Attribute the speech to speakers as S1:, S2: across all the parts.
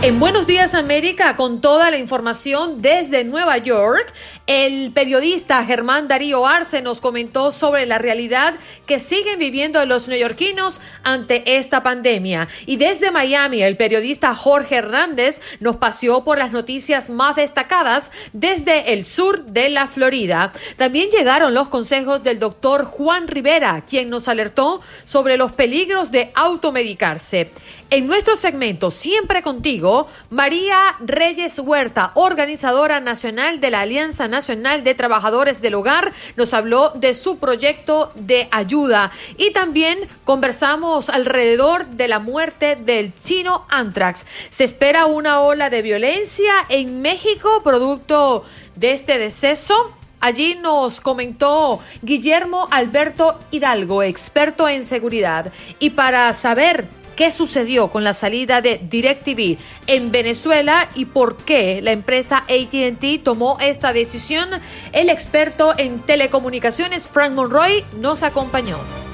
S1: En Buenos Días América, con toda la información desde Nueva York, el periodista Germán Darío Arce nos comentó sobre la realidad que siguen viviendo los neoyorquinos ante esta pandemia. Y desde Miami, el periodista Jorge Hernández nos paseó por las noticias más destacadas desde el sur de la Florida. También llegaron los consejos del doctor Juan Rivera, quien nos alertó sobre los peligros de automedicarse. En nuestro segmento Siempre contigo, María Reyes Huerta, organizadora nacional de la Alianza Nacional de Trabajadores del Hogar, nos habló de su proyecto de ayuda y también conversamos alrededor de la muerte del chino Antrax. Se espera una ola de violencia en México producto de este deceso. Allí nos comentó Guillermo Alberto Hidalgo, experto en seguridad. Y para saber qué sucedió con la salida de DirecTV en Venezuela y por qué la empresa ATT tomó esta decisión. El experto en telecomunicaciones Frank Monroy nos acompañó.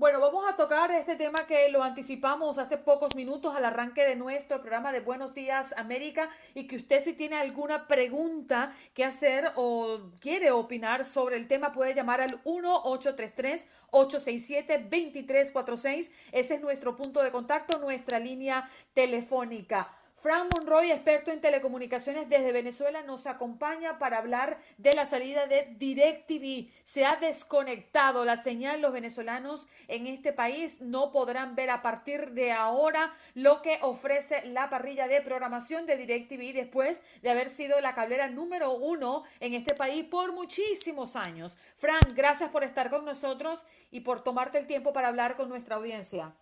S1: Bueno, vamos a tocar este tema que lo anticipamos hace pocos minutos al arranque de nuestro programa de Buenos Días América y que usted si tiene alguna pregunta que hacer o quiere opinar sobre el tema puede llamar al 1-833-867-2346. Ese es nuestro punto de contacto, nuestra línea telefónica. Frank Monroy, experto en telecomunicaciones desde Venezuela, nos acompaña para hablar de la salida de DirecTV. Se ha desconectado la señal. Los venezolanos en este país no podrán ver a partir de ahora lo que ofrece la parrilla de programación de DirecTV después de haber sido la cablera número uno en este país por muchísimos años. Frank, gracias por estar con nosotros y por tomarte el tiempo para hablar con nuestra audiencia.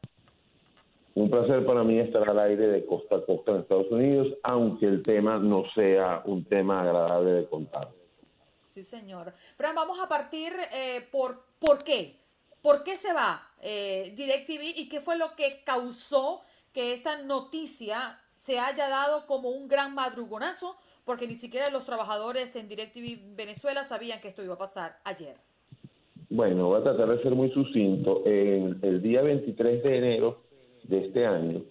S2: Un placer para mí estar al aire de costa a costa en Estados Unidos, aunque el tema no sea un tema agradable de contar.
S1: Sí, señor. Fran, vamos a partir eh, por por qué. ¿Por qué se va eh, DirecTV y qué fue lo que causó que esta noticia se haya dado como un gran madrugonazo? Porque ni siquiera los trabajadores en DirecTV Venezuela sabían que esto iba a pasar ayer.
S2: Bueno, voy a tratar de ser muy sucinto. El día 23 de enero de este año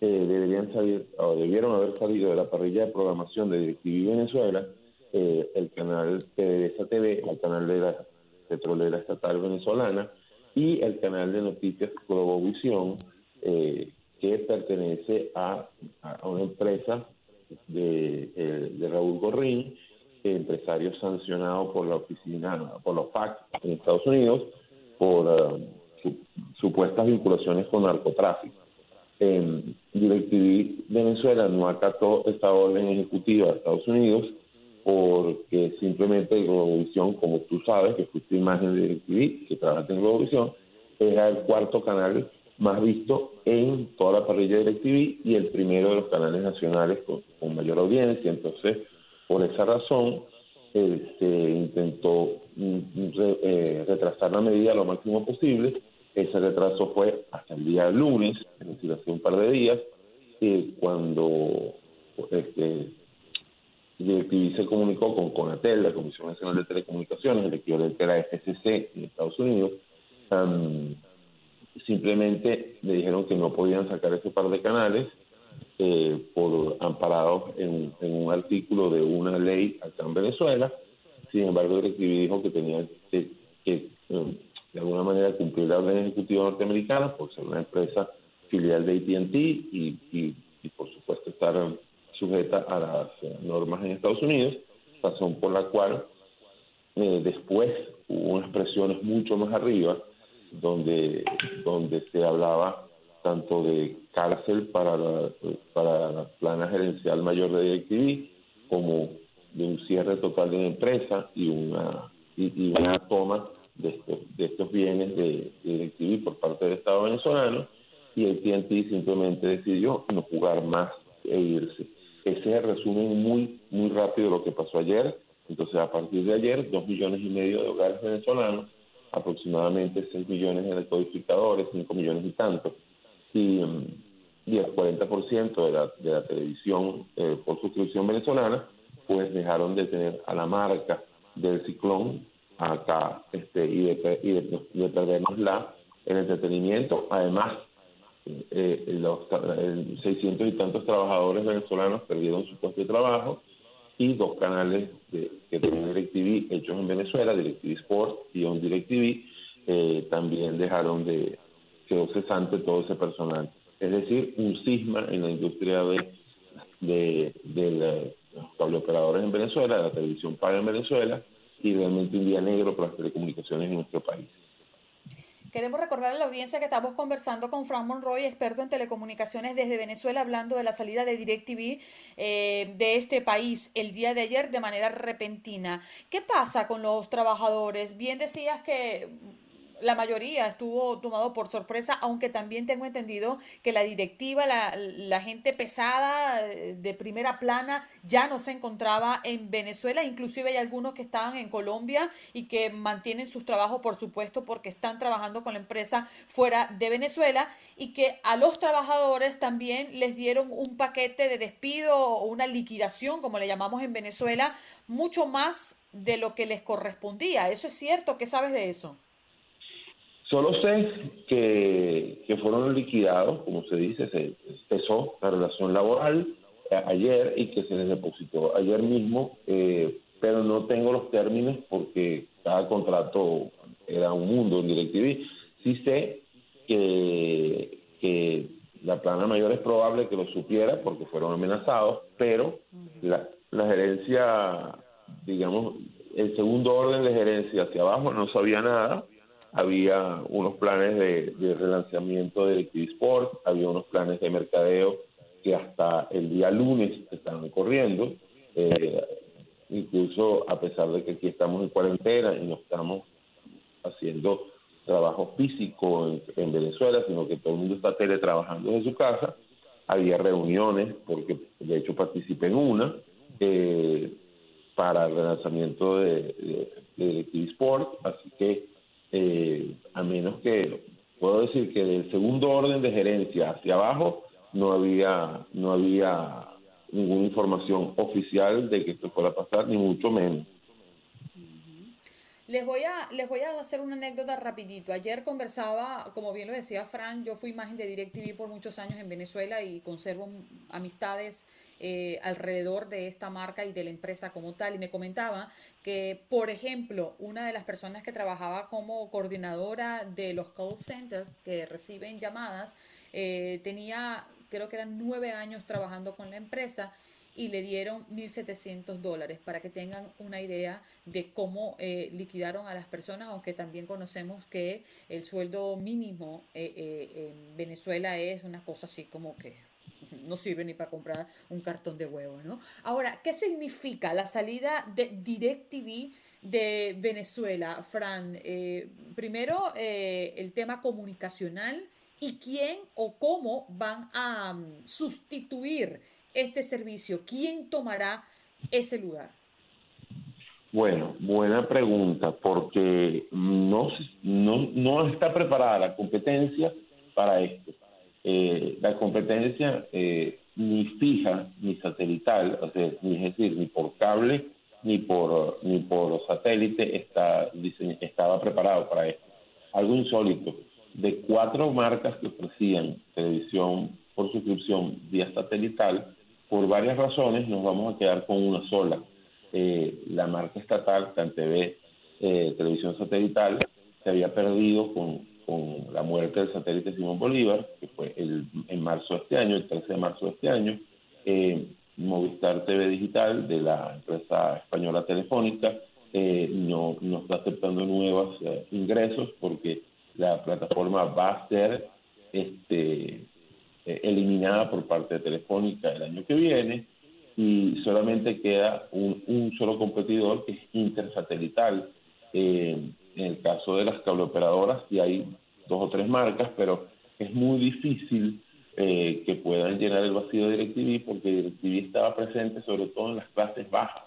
S2: eh, deberían salir o debieron haber salido de la parrilla de programación de DirecTV Venezuela eh, el canal PDVSA TV, el canal de la petrolera estatal venezolana y el canal de noticias Globovisión eh, que pertenece a, una empresa de, de Raúl Gorrín, empresario sancionado por la oficina, por los FAC en Estados Unidos, por supuestas vinculaciones con narcotráfico. Eh, DirecTV Venezuela no acató esta orden ejecutiva de Estados Unidos porque simplemente Globovisión, como tú sabes, que fuiste imagen de DirecTV, que trabaja en Globovisión, era el cuarto canal más visto en toda la parrilla de DirecTV y el primero de los canales nacionales con, mayor audiencia. Entonces, por esa razón, se intentó mm, eh, retrasar la medida lo máximo posible ese retraso fue hasta el día lunes, es decir, hace un par de días, cuando este, DirecTV se comunicó con CONATEL, la Comisión Nacional de Telecomunicaciones, el equivalente a la FCC en Estados Unidos, simplemente le dijeron que no podían sacar ese par de canales eh, por amparados en, un artículo de una ley acá en Venezuela. Sin embargo, DirecTV dijo que tenía que, que um, de alguna manera cumplir la orden ejecutiva norteamericana por ser una empresa filial de ATT y, y, por supuesto estar sujeta a las eh, normas en Estados Unidos, razón por la cual eh, después hubo unas presiones mucho más arriba donde, donde se hablaba tanto de cárcel para la, para la plana gerencial mayor de DirecTV como de un cierre total de la empresa y una, y una toma de estos, de estos bienes de, DirecTV por parte del Estado venezolano y TNT simplemente decidió no jugar más e irse. Ese es el resumen muy, muy rápido de lo que pasó ayer. Entonces, a partir de ayer, dos millones y medio de hogares venezolanos, aproximadamente 6 millones de decodificadores, 5 millones y tantos, y, y el 40% de la, de la televisión eh, por suscripción venezolana, pues dejaron de tener a la marca del ciclón acá este, y, de, y de, perdernos la el entretenimiento. Además, eh, los 600 y tantos trabajadores venezolanos perdieron su puesto de trabajo y dos canales de, que tenían DirecTV hechos en Venezuela, DirecTV Sport y On DirecTV, eh, también dejaron de, quedó cesante todo ese personal. Es decir, un cisma en la industria de, de, de los cableoperadores en Venezuela, la televisión paga en Venezuela, y realmente un día negro para las telecomunicaciones en nuestro país.
S1: Queremos recordar a la audiencia que estamos conversando con Frank Monroy, experto en telecomunicaciones desde Venezuela, hablando de la salida de DirecTV eh, de este país el día de ayer de manera repentina. ¿Qué pasa con los trabajadores? Bien decías que la mayoría estuvo tomado por sorpresa, aunque también tengo entendido que la directiva, la, gente pesada eh, de primera plana ya no se encontraba en Venezuela, inclusive hay algunos que estaban en Colombia y que mantienen sus trabajos, por supuesto, porque están trabajando con la empresa fuera de Venezuela y que a los trabajadores también les dieron un paquete de despido o una liquidación, como le llamamos en Venezuela, mucho más de lo que les correspondía. ¿Eso es cierto? ¿Qué sabes de eso?
S2: Solo sé que, que fueron liquidados, como se dice, se cesó la relación laboral ayer y que se les depositó ayer mismo, eh, pero no tengo los términos porque cada contrato era un mundo en DirecTV. Sí sé que, que la plana mayor es probable que lo supiera porque fueron amenazados, pero la, la gerencia, digamos, el segundo orden de gerencia hacia abajo no sabía nada había unos planes de, relanzamiento de Sport, había unos planes de mercadeo que hasta el día lunes estaban corriendo. Eh, incluso a pesar de que aquí estamos en cuarentena y no estamos haciendo trabajo físico en, Venezuela, sino que todo el mundo está teletrabajando desde su casa, había reuniones, porque de hecho participé en una, eh, para el relanzamiento de, de, de Sport, así que eh, a menos que puedo decir que del segundo orden de gerencia hacia abajo no había no había ninguna información oficial de que esto fuera a pasar ni mucho menos
S1: les voy a les voy a hacer una anécdota rapidito. Ayer conversaba, como bien lo decía Fran, yo fui imagen de DirecTV por muchos años en Venezuela y conservo amistades eh, alrededor de esta marca y de la empresa como tal. Y me comentaba que, por ejemplo, una de las personas que trabajaba como coordinadora de los call centers que reciben llamadas, eh, tenía, creo que eran nueve años trabajando con la empresa y le dieron 1.700 dólares para que tengan una idea de cómo eh, liquidaron a las personas, aunque también conocemos que el sueldo mínimo en Venezuela es una cosa así como que no sirve ni para comprar un cartón de huevo, ¿no? Ahora, ¿qué significa la salida de DirecTV de Venezuela, Fran? Eh, primero, eh, el tema comunicacional y quién o cómo van a mm, sustituir este servicio. ¿Quién tomará ese lugar?
S2: Bueno, buena pregunta, porque no, no, no está preparada la competencia para esto eh, la competencia eh, ni fija ni satelital, o sea, ni, es decir, ni por cable ni por ni por satélite está estaba preparado para esto. Algo insólito. De cuatro marcas que ofrecían televisión por suscripción vía satelital, por varias razones nos vamos a quedar con una sola. Eh, la marca estatal, CanTV, eh, televisión satelital, se había perdido con con la muerte del satélite Simón Bolívar, que fue el, en marzo de este año, el 13 de marzo de este año, eh, Movistar TV Digital de la empresa española Telefónica eh, no, no está aceptando nuevos eh, ingresos porque la plataforma va a ser este, eliminada por parte de Telefónica el año que viene y solamente queda un, un solo competidor que es Intersatelital. en el caso de las cableoperadoras, y hay dos o tres marcas, pero es muy difícil eh, que puedan llenar el vacío de DirecTV porque DirecTV estaba presente sobre todo en las clases bajas,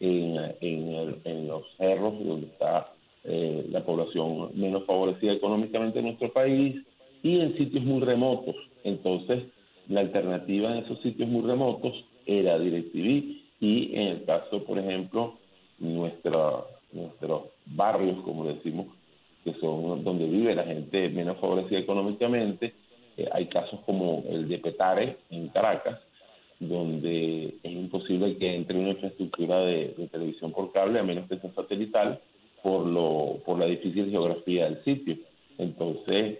S2: en, en, los cerros donde está eh, la población menos favorecida económicamente en nuestro país y en sitios muy remotos. Entonces, la alternativa en esos sitios muy remotos era DirecTV y en el caso, por ejemplo, nuestra, nuestros barrios, como decimos que son donde vive la gente menos favorecida económicamente. Eh, hay casos como el de Petare en Caracas, donde es imposible que entre una infraestructura de, televisión por cable a menos que sea satelital por, lo, por la difícil geografía del sitio. Entonces,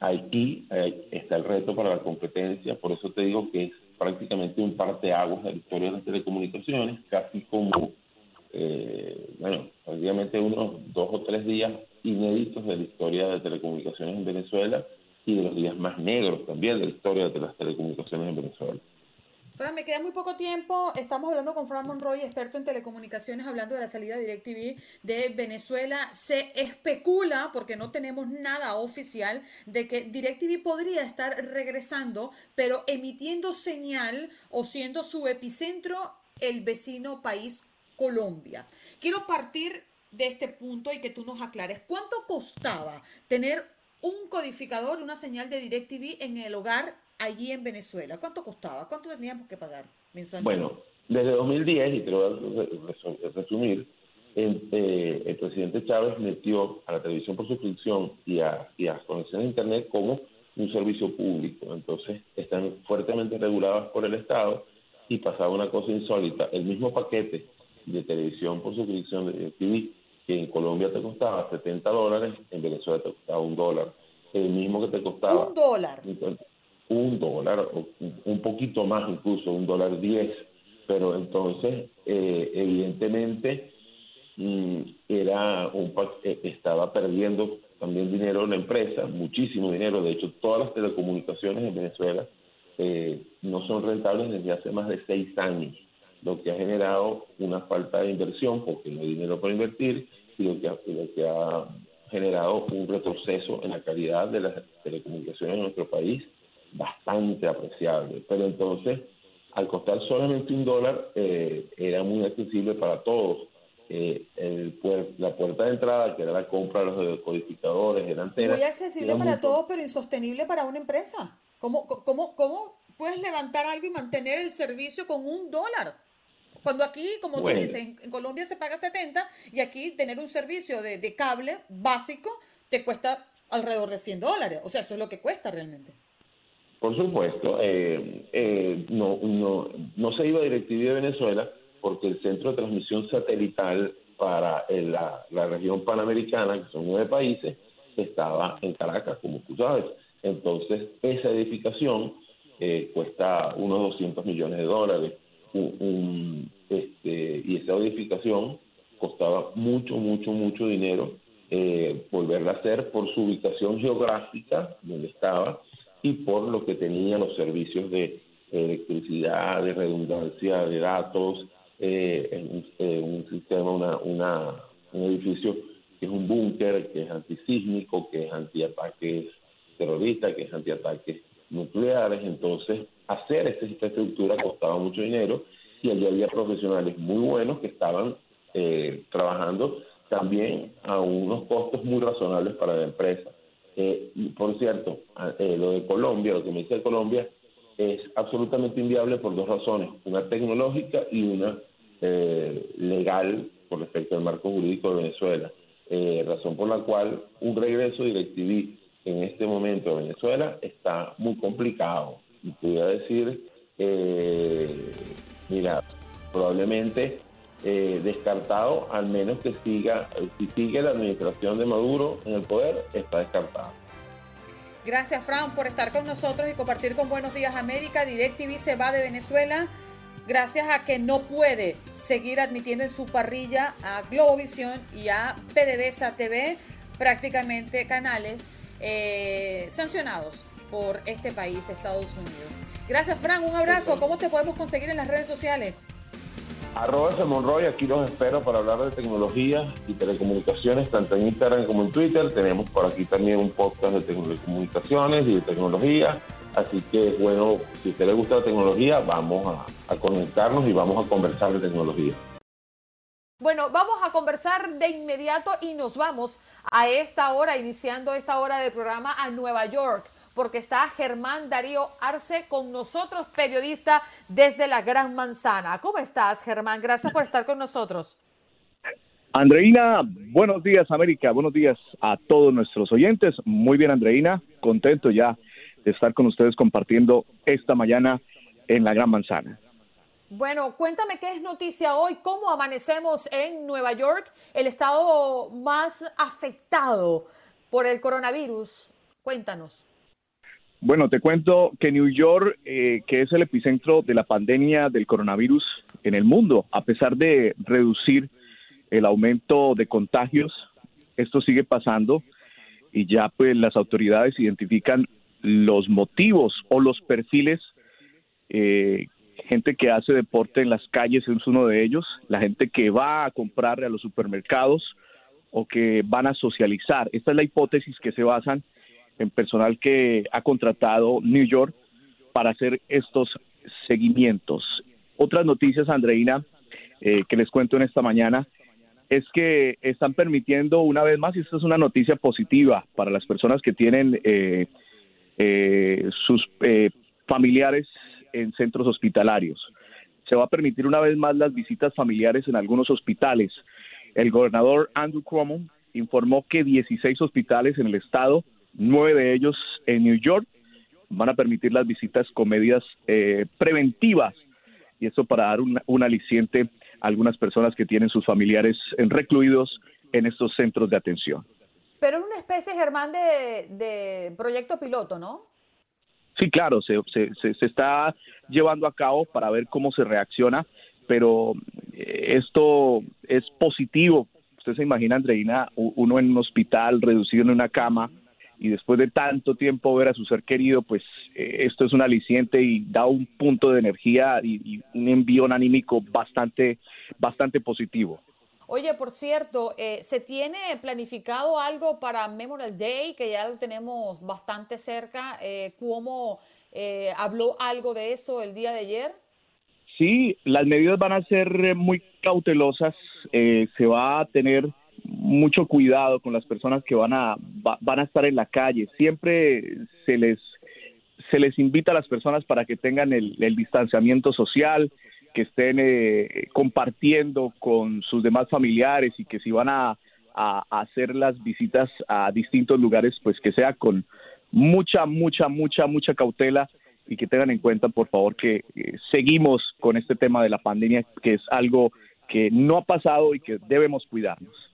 S2: aquí está el reto para la competencia, por eso te digo que es prácticamente un parteaguas de la historia de las telecomunicaciones, casi como, eh, bueno, prácticamente unos dos o tres días inéditos de la historia de telecomunicaciones en Venezuela y de los días más negros también de la historia de las telecomunicaciones en Venezuela.
S1: Fran, me queda muy poco tiempo. Estamos hablando con Fran Monroy, experto en telecomunicaciones, hablando de la salida de DirecTV de Venezuela. Se especula, porque no tenemos nada oficial, de que DirecTV podría estar regresando, pero emitiendo señal o siendo su epicentro el vecino país Colombia. Quiero partir de este punto y que tú nos aclares. ¿Cuánto costaba tener un codificador, una señal de DirecTV en el hogar allí en Venezuela? ¿Cuánto costaba? ¿Cuánto teníamos que pagar mensualmente?
S2: Bueno, desde 2010, y te lo voy a resumir, eh, el, presidente Chávez metió a la televisión por suscripción y a, y a conexiones a Internet como un servicio público. Entonces, están fuertemente reguladas por el Estado y pasaba una cosa insólita. El mismo paquete de televisión por suscripción de TV que en Colombia te costaba 70 dólares, en Venezuela te costaba un dólar. El mismo que te costaba...
S1: Un dólar.
S2: Un dólar, un poquito más incluso, un dólar diez, pero entonces eh, evidentemente mm, era un eh, estaba perdiendo también dinero la empresa, muchísimo dinero, de hecho todas las telecomunicaciones en Venezuela eh, no son rentables desde hace más de seis años, lo que ha generado una falta de inversión porque no hay dinero para invertir lo que lo que ha generado un retroceso en la calidad de las telecomunicaciones en nuestro país bastante apreciable. Pero entonces, al costar solamente un dólar, eh, era muy accesible para todos. Eh, el la puerta de entrada, que era la compra de los decodificadores, era
S1: Muy accesible para todos, pero insostenible para una empresa. ¿Cómo, cómo, ¿Cómo puedes levantar algo y mantener el servicio con un dólar? Cuando aquí, como tú dices, en, Colombia se paga 70 y aquí tener un servicio de, de cable básico te cuesta alrededor de 100 dólares. O sea, eso es lo que cuesta realmente.
S2: Por supuesto, eh, eh, no, no, no se iba a DirecTV de Venezuela porque el centro de transmisión satelital para la, región panamericana, que son nueve países, estaba en Caracas, como tú sabes. Entonces, esa edificación eh, cuesta unos 200 millones de dólares. Este, y esa edificación costaba mucho, mucho, mucho dinero volverla a hacer por su ubicación geográfica, donde estaba, y por lo que tenían los servicios de electricidad, de redundancia de datos, eh, en, un sistema, una, una, un edificio que es un búnker, que es antisísmico, que es antiataques terroristas, que es antiataques nucleares. Entonces, hacer esta infraestructura costaba mucho dinero y allí había profesionales muy buenos que estaban eh, trabajando también a unos costos muy razonables para la empresa. Eh, por cierto, eh, lo de Colombia, lo que me dice Colombia, es absolutamente inviable por dos razones, una tecnológica y una eh, legal con respecto al marco jurídico de Venezuela. razón por la cual un regreso directivo en este momento de Venezuela está muy complicado. Y pudiera decir, mira, probablemente eh, descartado, al menos que siga, si sigue la administración de Maduro en el poder, está descartado.
S1: Gracias, Fran, por estar con nosotros y compartir con Buenos Días América. DirecTV se va de Venezuela gracias a que no puede seguir admitiendo en su parrilla a Globovisión y a PDVSA TV, prácticamente canales eh, sancionados por este país, Estados Unidos. Gracias, Fran. Un abrazo. ¿Cómo te podemos conseguir en las redes sociales?
S2: Arroba Monroy, aquí los espero para hablar de tecnología y telecomunicaciones, tanto en Instagram como en Twitter. Tenemos por aquí también un podcast de telecomunicaciones y de tecnología. Así que, bueno, si a usted le gusta la tecnología, vamos a, a conectarnos y vamos a conversar de tecnología.
S1: Bueno, vamos a conversar de inmediato y nos vamos a esta hora, iniciando esta hora del programa a Nueva York porque está Germán Darío Arce con nosotros, periodista desde la Gran Manzana. ¿Cómo estás, Germán? Gracias por estar con nosotros.
S3: Andreina, buenos días América, buenos días a todos nuestros oyentes. Muy bien Andreina, contento ya de estar con ustedes compartiendo esta mañana en la Gran Manzana.
S1: Bueno, cuéntame qué es noticia hoy, cómo amanecemos en Nueva York, el estado más afectado por el coronavirus. Cuéntanos.
S3: Bueno, te cuento que New York, eh, que es el epicentro de la pandemia del coronavirus en el mundo, a pesar de reducir el aumento de contagios, esto sigue pasando y ya pues las autoridades identifican los motivos o los perfiles eh, gente que hace deporte en las calles es uno de ellos, la gente que va a comprarle a los supermercados o que van a socializar. Esta es la hipótesis que se basan en personal que ha contratado New York para hacer estos seguimientos. Otras noticias, Andreina, eh, que les cuento en esta mañana, es que están permitiendo una vez más, y esta es una noticia positiva para las personas que tienen eh, eh, sus familiares en centros hospitalarios. Se va a permitir una vez más las visitas familiares en algunos hospitales. El gobernador Andrew Cuomo informó que 16 hospitales en el estado, nueve de ellos en New York, van a permitir las visitas con medidas eh, preventivas y eso para dar un, aliciente a algunas personas que tienen sus familiares recluidos en estos centros de atención.
S1: Pero es una especie, Germán, de proyecto piloto, ¿no?
S3: Sí, claro, se, se, está llevando a cabo para ver cómo se reacciona, pero eh, esto es positivo. Usted se imagina, Andreina, uno en un hospital reducido en una cama y después de tanto tiempo ver a su ser querido, pues eh, esto es un aliciente y da un punto de energía y, y un envío anímico bastante, bastante positivo.
S1: Oye, por cierto, eh, ¿se tiene planificado algo para Memorial Day, que ya lo tenemos bastante cerca? Eh, ¿Cómo eh, habló algo de eso el día de ayer?
S3: Sí, las medidas van a ser muy cautelosas. se va a tener mucho cuidado con las personas que van a van a estar en la calle. Siempre se les se les invita a las personas para que tengan el, el distanciamiento social, que estén eh, compartiendo con sus demás familiares y que si van a, hacer las visitas a distintos lugares, pues que sea con mucha, mucha, mucha, mucha cautela y que tengan en cuenta, por favor, que eh, seguimos con este tema de la pandemia, que es algo que no ha pasado y que debemos cuidarnos.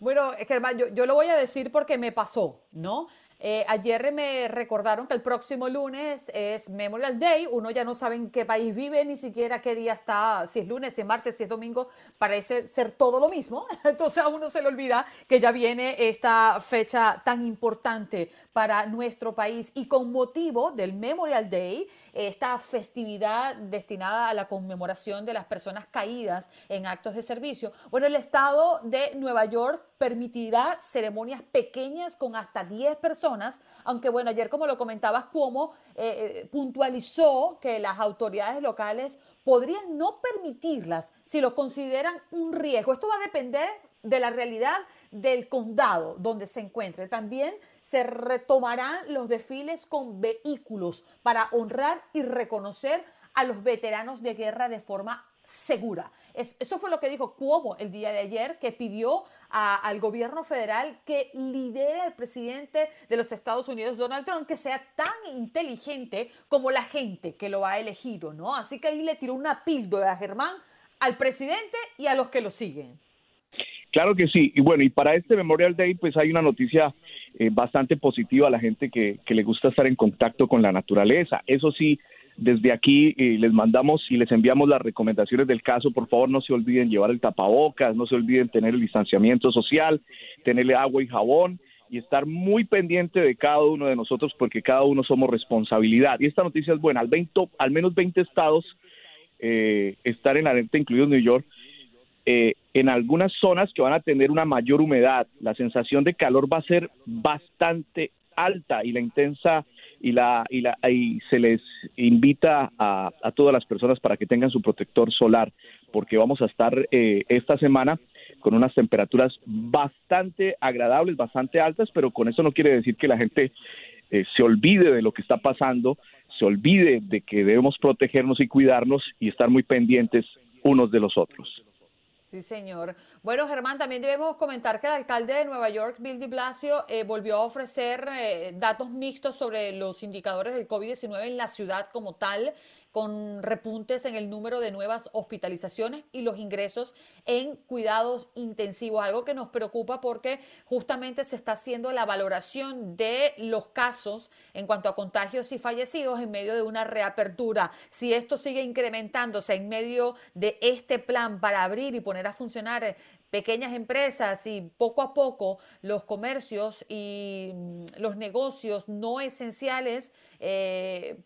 S1: Bueno, Germán, yo, yo lo voy a decir porque me pasó, ¿no? Eh, ayer me recordaron que el próximo lunes es Memorial Day. Uno ya no sabe en qué país vive, ni siquiera qué día está, si es lunes, si es martes, si es domingo. Parece ser todo lo mismo. Entonces a uno se le olvida que ya viene esta fecha tan importante para nuestro país. Y con motivo del Memorial Day, esta festividad destinada a la conmemoración de las personas caídas en actos de servicio. Bueno, el estado de Nueva York permitirá ceremonias pequeñas con hasta 10 personas, aunque bueno, ayer como lo comentabas, Cuomo eh, eh, puntualizó que las autoridades locales podrían no permitirlas si lo consideran un riesgo. Esto va a depender de la realidad del condado donde se encuentre. También se retomarán los desfiles con vehículos para honrar y reconocer a los veteranos de guerra de forma segura. eso fue lo que dijo Cuomo el día de ayer, que pidió al gobierno federal que lidere al presidente de los Estados Unidos, Donald Trump, que sea tan inteligente como la gente que lo ha elegido, ¿no? Así que ahí le tiró una píldora a Germán al presidente y a los que lo siguen.
S3: Claro que sí. Y bueno, y para este Memorial Day, pues hay una noticia eh, bastante positiva a la gente que, le gusta estar en contacto con la naturaleza. Eso sí, desde aquí eh, les mandamos y les enviamos las recomendaciones del caso. Por favor, no se olviden llevar el tapabocas, no se olviden tener el distanciamiento social, tenerle agua y jabón y estar muy pendiente de cada uno de nosotros porque cada uno somos responsabilidad. Y esta noticia es buena. Al, 20, al menos 20 estados eh, estar en la alerta, incluido New York, eh, en algunas zonas que van a tener una mayor humedad, la sensación de calor va a ser bastante alta y la intensa y la y la y se les invita a, todas las personas para que tengan su protector solar porque vamos a estar eh, esta semana con unas temperaturas bastante agradables, bastante altas, pero con eso no quiere decir que la gente eh, se olvide de lo que está pasando, se olvide de que debemos protegernos y cuidarnos y estar muy pendientes unos de los otros.
S1: Sí, señor. Bueno, Germán, también debemos comentar que el alcalde de Nueva York, Bill de Blasio, eh, volvió a ofrecer eh, datos mixtos sobre los indicadores del COVID-19 en la ciudad como tal con repuntes en el número de nuevas hospitalizaciones y los ingresos en cuidados intensivos, algo que nos preocupa porque justamente se está haciendo la valoración de los casos en cuanto a contagios y fallecidos en medio de una reapertura. Si esto sigue incrementándose en medio de este plan para abrir y poner a funcionar pequeñas empresas y poco a poco los comercios y mm, los negocios no esenciales eh,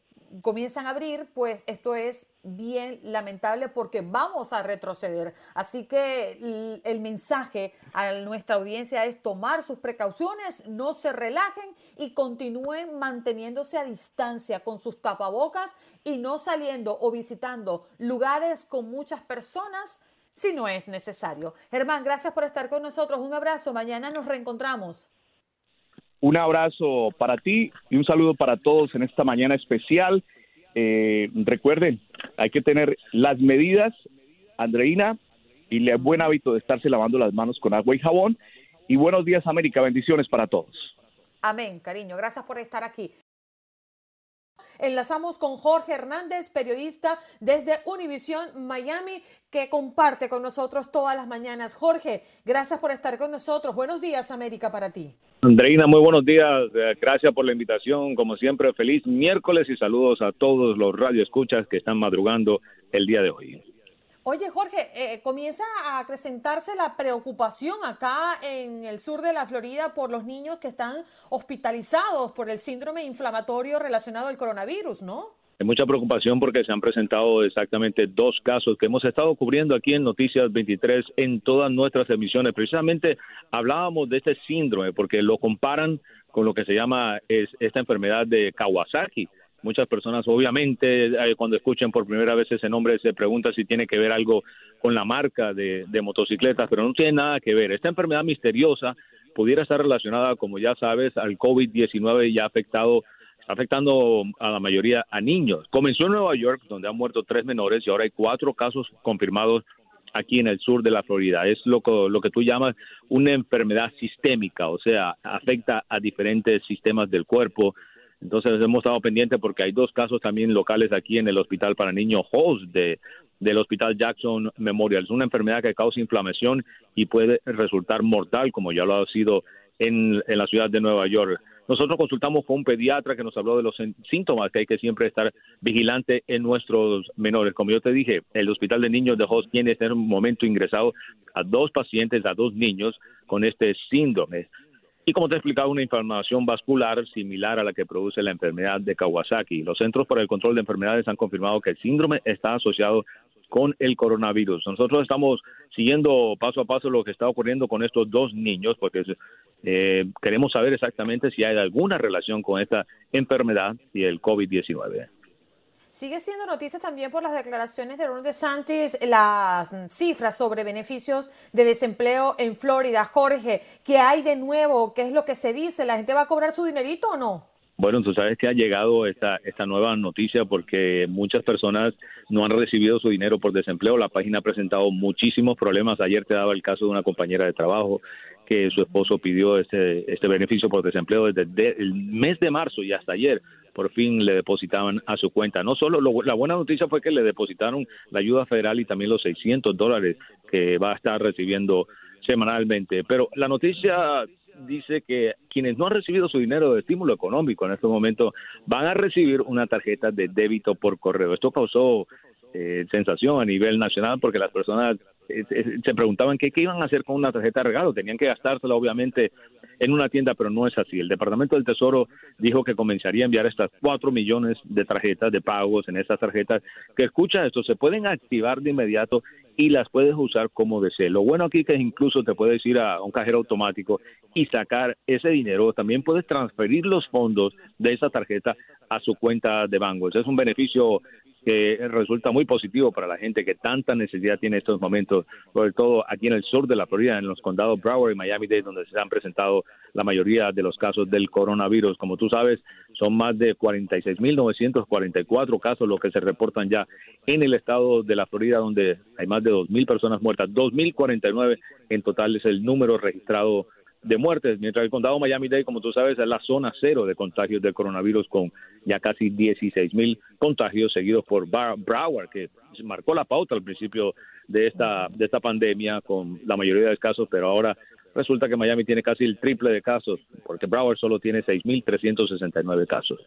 S1: comienzan a abrir, pues esto es bien lamentable porque vamos a retroceder. Así que el, mensaje a nuestra audiencia es tomar sus precauciones, no se relajen y continúen manteniéndose a distancia con sus tapabocas y no saliendo o visitando lugares con muchas personas si no es necesario. Germán, gracias por estar con nosotros. Un abrazo. Mañana nos reencontramos.
S3: Un abrazo para ti y un saludo para todos en esta mañana especial. Eh, recuerden, hay que tener las medidas, Andreina, y el buen hábito de estarse lavando las manos con agua y jabón. Y buenos días, América. Bendiciones para todos.
S1: Amén, cariño. Gracias por estar aquí. Enlazamos con Jorge Hernández, periodista desde Univisión Miami, que comparte con nosotros todas las mañanas. Jorge, gracias por estar con nosotros. Buenos días, América, para ti.
S4: Andreina, muy buenos días. Eh, gracias por la invitación. Como siempre, feliz miércoles y saludos a todos los radioescuchas que están madrugando el día de hoy.
S1: Oye, Jorge, eh, comienza a acrecentarse la preocupación acá en el sur de la Florida por los niños que están hospitalizados por el síndrome inflamatorio relacionado al coronavirus, ¿no?
S4: Hay mucha preocupación porque se han presentado exactamente dos casos que hemos estado cubriendo aquí en Noticias 23 en todas nuestras emisiones. Precisamente hablábamos de este síndrome porque lo comparan con lo que se llama esta enfermedad de Kawasaki Muchas personas, obviamente, eh, cuando escuchen por primera vez ese nombre, se preguntan si tiene que ver algo con la marca de, motocicletas, pero no tiene nada que ver. Esta enfermedad misteriosa pudiera estar relacionada, como ya sabes, al COVID-19 y ha afectado afectando a la mayoría a niños. Comenzó en Nueva York, donde han muerto tres menores, y ahora hay cuatro casos confirmados aquí en el sur de la Florida. Es lo que tú llamas una enfermedad sistémica, o sea, afecta a diferentes sistemas del cuerpo, entonces hemos estado pendientes porque hay dos casos también locales aquí en el Hospital para Niños host de, del Hospital Jackson Memorial. Es una enfermedad que causa inflamación y puede resultar mortal, como ya lo ha sido en, en la ciudad de Nueva York. Nosotros consultamos con un pediatra que nos habló de los síntomas que hay que siempre estar vigilante en nuestros menores. Como yo te dije, el Hospital de Niños de Host tiene en un momento ingresado a dos pacientes, a dos niños con este síndrome. Y como te he explicado, una inflamación vascular similar a la que produce la enfermedad de Kawasaki. Los Centros para el Control de Enfermedades han confirmado que el síndrome está asociado con el coronavirus. Nosotros estamos siguiendo paso a paso lo que está ocurriendo con estos dos niños porque eh, queremos saber exactamente si hay alguna relación con esta enfermedad y el COVID-19.
S1: Sigue siendo noticia también por las declaraciones de Ron DeSantis, las cifras sobre beneficios de desempleo en Florida. Jorge, ¿qué hay de nuevo? ¿Qué es lo que se dice? ¿La gente va a cobrar su dinerito o no?
S4: Bueno, tú sabes que ha llegado esta, esta nueva noticia porque muchas personas no han recibido su dinero por desempleo. La página ha presentado muchísimos problemas. Ayer te daba el caso de una compañera de trabajo que su esposo pidió este, este beneficio por desempleo desde el mes de marzo y hasta ayer por fin le depositaban a su cuenta. No solo la buena noticia fue que le depositaron la ayuda federal y también los 600 dólares que va a estar recibiendo semanalmente, pero la noticia dice que quienes no han recibido su dinero de estímulo económico en este momento van a recibir una tarjeta de débito por correo. Esto causó eh, sensación a nivel nacional porque las personas eh, eh, se preguntaban qué, qué iban a hacer con una tarjeta de regalo. Tenían que gastársela, obviamente, en una tienda, pero no es así. El Departamento del Tesoro dijo que comenzaría a enviar estas cuatro millones de tarjetas de pagos en estas tarjetas que escucha esto, se pueden activar de inmediato y las puedes usar como desees. Lo bueno aquí que incluso te puedes ir a un cajero automático y sacar ese dinero. También puedes transferir los fondos de esa tarjeta a su cuenta de banco. Ese es un beneficio que resulta muy positivo para la gente que tanta necesidad tiene en estos momentos, sobre todo aquí en el sur de la Florida, en los condados Broward y Miami-Dade, donde se han presentado la mayoría de los casos del coronavirus. Como tú sabes, son más de 46.944 casos los que se reportan ya en el estado de la Florida, donde hay más de 2.000 personas muertas. 2.049 en total es el número registrado de muertes, mientras el condado Miami-Dade, como tú sabes, es la zona cero de contagios del coronavirus con ya casi 16 mil contagios seguidos por Broward, que marcó la pauta al principio de esta, de esta pandemia con la mayoría de casos, pero ahora resulta que Miami tiene casi el triple de casos, porque Broward solo tiene 6.369 casos.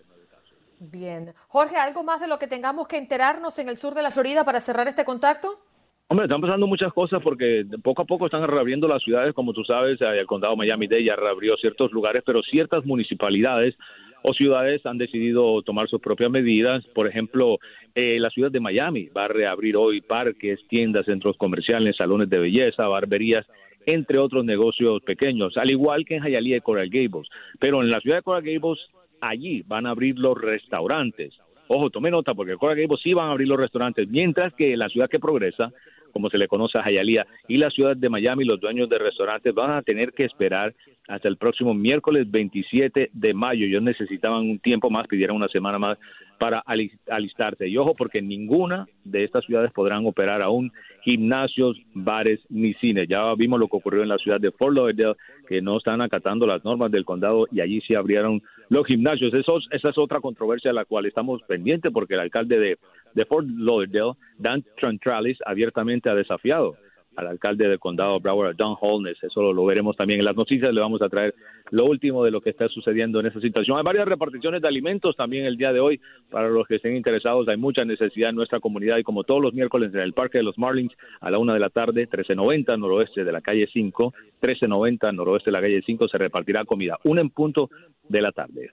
S1: Bien. Jorge, ¿algo más de lo que tengamos que enterarnos en el sur de la Florida para cerrar este contacto?
S4: Hombre, están pasando muchas cosas porque poco a poco están reabriendo las ciudades, como tú sabes, el condado Miami-Dade ya reabrió ciertos lugares, pero ciertas municipalidades o ciudades han decidido tomar sus propias medidas. Por ejemplo, eh, la ciudad de Miami va a reabrir hoy parques, tiendas, centros comerciales, salones de belleza, barberías, entre otros negocios pequeños, al igual que en Hialeah y Coral Gables. Pero en la ciudad de Coral Gables, allí van a abrir los restaurantes. Ojo, tome nota porque Coral Gables sí van a abrir los restaurantes, mientras que la ciudad que progresa como se le conoce a Hialeah, y la ciudad de Miami, los dueños de restaurantes van a tener que esperar hasta el próximo miércoles 27 de mayo. Ellos necesitaban un tiempo más, pidieron una semana más para alistarse. Y ojo, porque ninguna de estas ciudades podrán operar aún gimnasios, bares ni cines. Ya vimos lo que ocurrió en la ciudad de Fort Lauderdale, que no están acatando las normas del condado y allí se abrieron los gimnasios. Eso, esa es otra controversia a la cual estamos pendientes porque el alcalde de, de Fort Lauderdale, Dan Trantralis, abiertamente ha desafiado al alcalde del condado Broward, Don Holness. Eso lo, veremos también en las noticias. Le vamos a traer lo último de lo que está sucediendo en esa situación. Hay varias reparticiones de alimentos también el día de hoy para los que estén interesados. Hay mucha necesidad en nuestra comunidad y como todos los miércoles en el Parque de los Marlins a la una de la tarde, 1390 noroeste de la calle 5, 1390 noroeste de la calle 5 se repartirá comida. Una en punto de la tarde.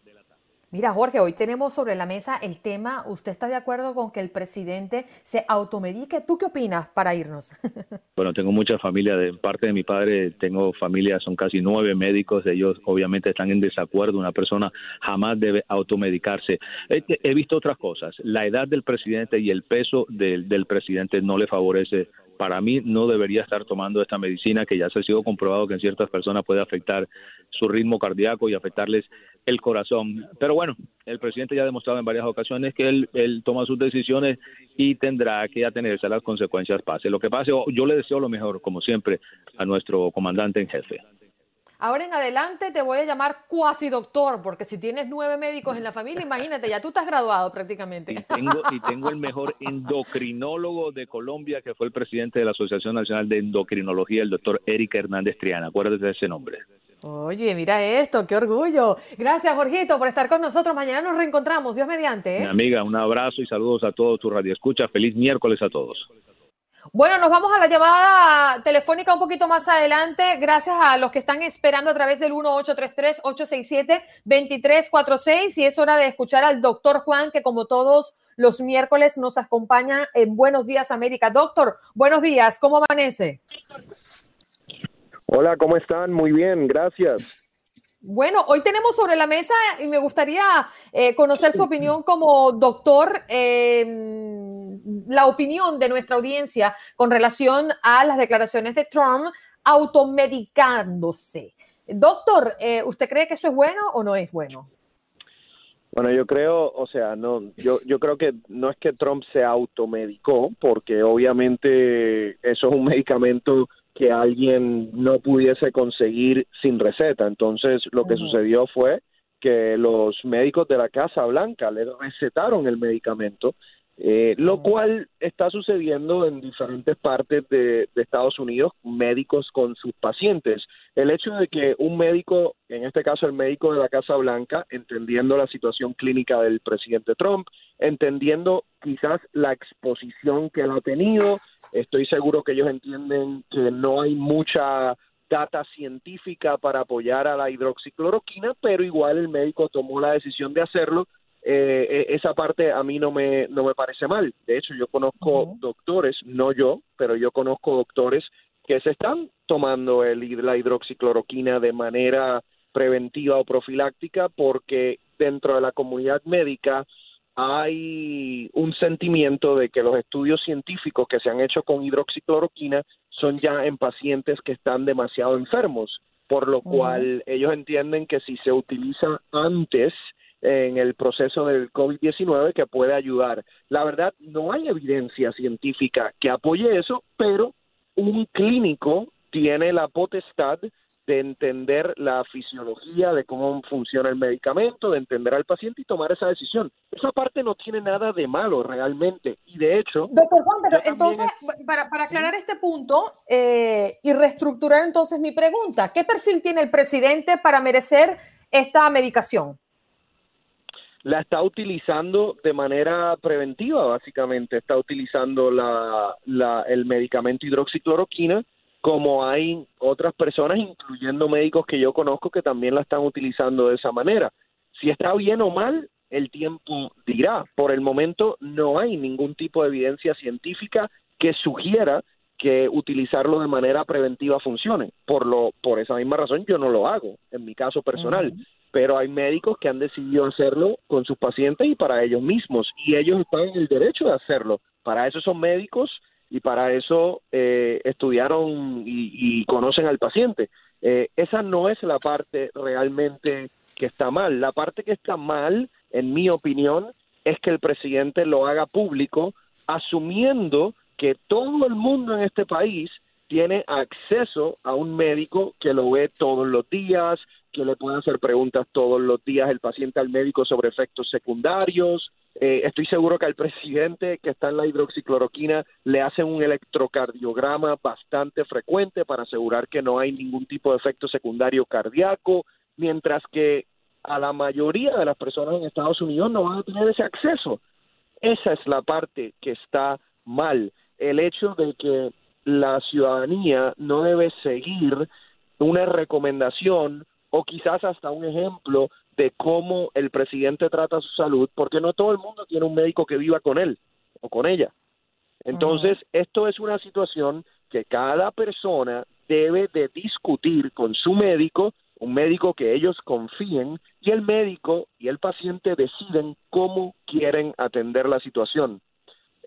S1: Mira, Jorge, hoy tenemos sobre la mesa el tema, ¿usted está de acuerdo con que el presidente se automedique? ¿Tú qué opinas para irnos?
S4: Bueno, tengo mucha familia, de parte de mi padre tengo familia, son casi nueve médicos, ellos obviamente están en desacuerdo, una persona jamás debe automedicarse. He, visto otras cosas, la edad del presidente y el peso del, del presidente no le favorece para mí no debería estar tomando esta medicina que ya se ha sido comprobado que en ciertas personas puede afectar su ritmo cardíaco y afectarles el corazón. Pero bueno, el presidente ya ha demostrado en varias ocasiones que él, él toma sus decisiones y tendrá que atenerse a las consecuencias, pase lo que pase. Yo le deseo lo mejor, como siempre, a nuestro comandante en jefe.
S1: Ahora en adelante te voy a llamar cuasi doctor, porque si tienes nueve médicos en la familia, imagínate, ya tú estás graduado prácticamente.
S4: Y tengo, y tengo el mejor endocrinólogo de Colombia, que fue el presidente de la Asociación Nacional de Endocrinología, el doctor Eric Hernández Triana. Acuérdate de ese nombre.
S1: Oye, mira esto, qué orgullo. Gracias, Jorgito, por estar con nosotros. Mañana nos reencontramos. Dios mediante. ¿eh?
S4: Mi amiga, un abrazo y saludos a todos tu radio escucha. Feliz miércoles a todos.
S1: Bueno, nos vamos a la llamada telefónica un poquito más adelante. Gracias a los que están esperando a través del 1833-867-2346. Y es hora de escuchar al doctor Juan, que como todos los miércoles nos acompaña en Buenos Días América. Doctor, buenos días. ¿Cómo amanece?
S5: Hola, ¿cómo están? Muy bien, gracias.
S1: Bueno, hoy tenemos sobre la mesa y me gustaría eh, conocer su opinión como doctor, em, la opinión de nuestra audiencia con relación a las declaraciones de Trump automedicándose. Doctor, eh, ¿usted cree que eso es bueno o no es bueno?
S5: Bueno, yo creo, o sea, no, yo, yo creo que no es que Trump se automedicó, porque obviamente eso es un medicamento que alguien no pudiese conseguir sin receta. Entonces, lo que sucedió fue que los médicos de la Casa Blanca le recetaron el medicamento eh, lo cual está sucediendo en diferentes partes de, Estados Unidos, médicos con sus pacientes. El hecho de que un médico, en este caso el médico de la Casa Blanca, entendiendo la situación clínica del presidente Trump, entendiendo quizás la exposición que él ha tenido, estoy seguro que ellos entienden que no hay mucha data científica para apoyar a la hidroxicloroquina, pero igual el médico tomó la decisión de hacerlo eh, e, esa parte a mí no me, no me parece mal. De hecho, yo conozco doctores, no yo, pero yo conozco doctores que se están tomando el, la hidroxicloroquina de manera preventiva o profiláctica porque dentro de la comunidad médica hay un sentimiento de que los estudios científicos que se han hecho con hidroxicloroquina son ya en pacientes que están demasiado enfermos, por lo cual ellos entienden que si se utiliza antes en el proceso del COVID-19 que puede ayudar. La verdad, no hay evidencia científica que apoye eso, pero un clínico tiene la potestad de entender la fisiología de cómo funciona el medicamento, de entender al paciente y tomar esa decisión. Esa parte no tiene nada de malo realmente. Y de hecho...
S1: Doctor Juan, pero entonces, para, para, aclarar este punto eh, y reestructurar entonces mi pregunta, ¿qué perfil tiene el presidente para merecer esta medicación?
S5: La está utilizando de manera preventiva, básicamente. Está utilizando la, la, el medicamento hidroxicloroquina como hay otras personas, incluyendo médicos que yo conozco, que también la están utilizando de esa manera. Si está bien o mal, el tiempo dirá. Por el momento no hay ningún tipo de evidencia científica que sugiera que utilizarlo de manera preventiva funcione. Por lo por esa misma razón yo no lo hago en mi caso personal, pero hay médicos que han decidido hacerlo con sus pacientes y para ellos mismos y ellos están en el derecho de hacerlo. Para eso son médicos y para eso eh, estudiaron y, conocen al paciente. Eh, esa no es la parte realmente que está mal. La parte que está mal, en mi opinión, es que el presidente lo haga público asumiendo que todo el mundo en este país tiene acceso a un médico que lo ve todos los días, que le puede hacer preguntas todos los días el paciente al médico sobre efectos secundarios, eh, estoy seguro que al presidente que está en la hidroxicloroquina le hacen un electrocardiograma bastante frecuente para asegurar que no hay ningún tipo de efecto secundario cardíaco, mientras que a la mayoría de las personas en Estados Unidos no van a tener ese acceso. Esa es la parte que está mal. El hecho de que la ciudadanía no debe seguir una recomendación o quizás hasta un ejemplo de cómo el presidente trata su salud, porque no todo el mundo tiene un médico que viva con él o con ella. Entonces, esto es una situación que cada persona debe de discutir con su médico, un médico que ellos confíen, y el médico y el paciente deciden cómo quieren atender la situación.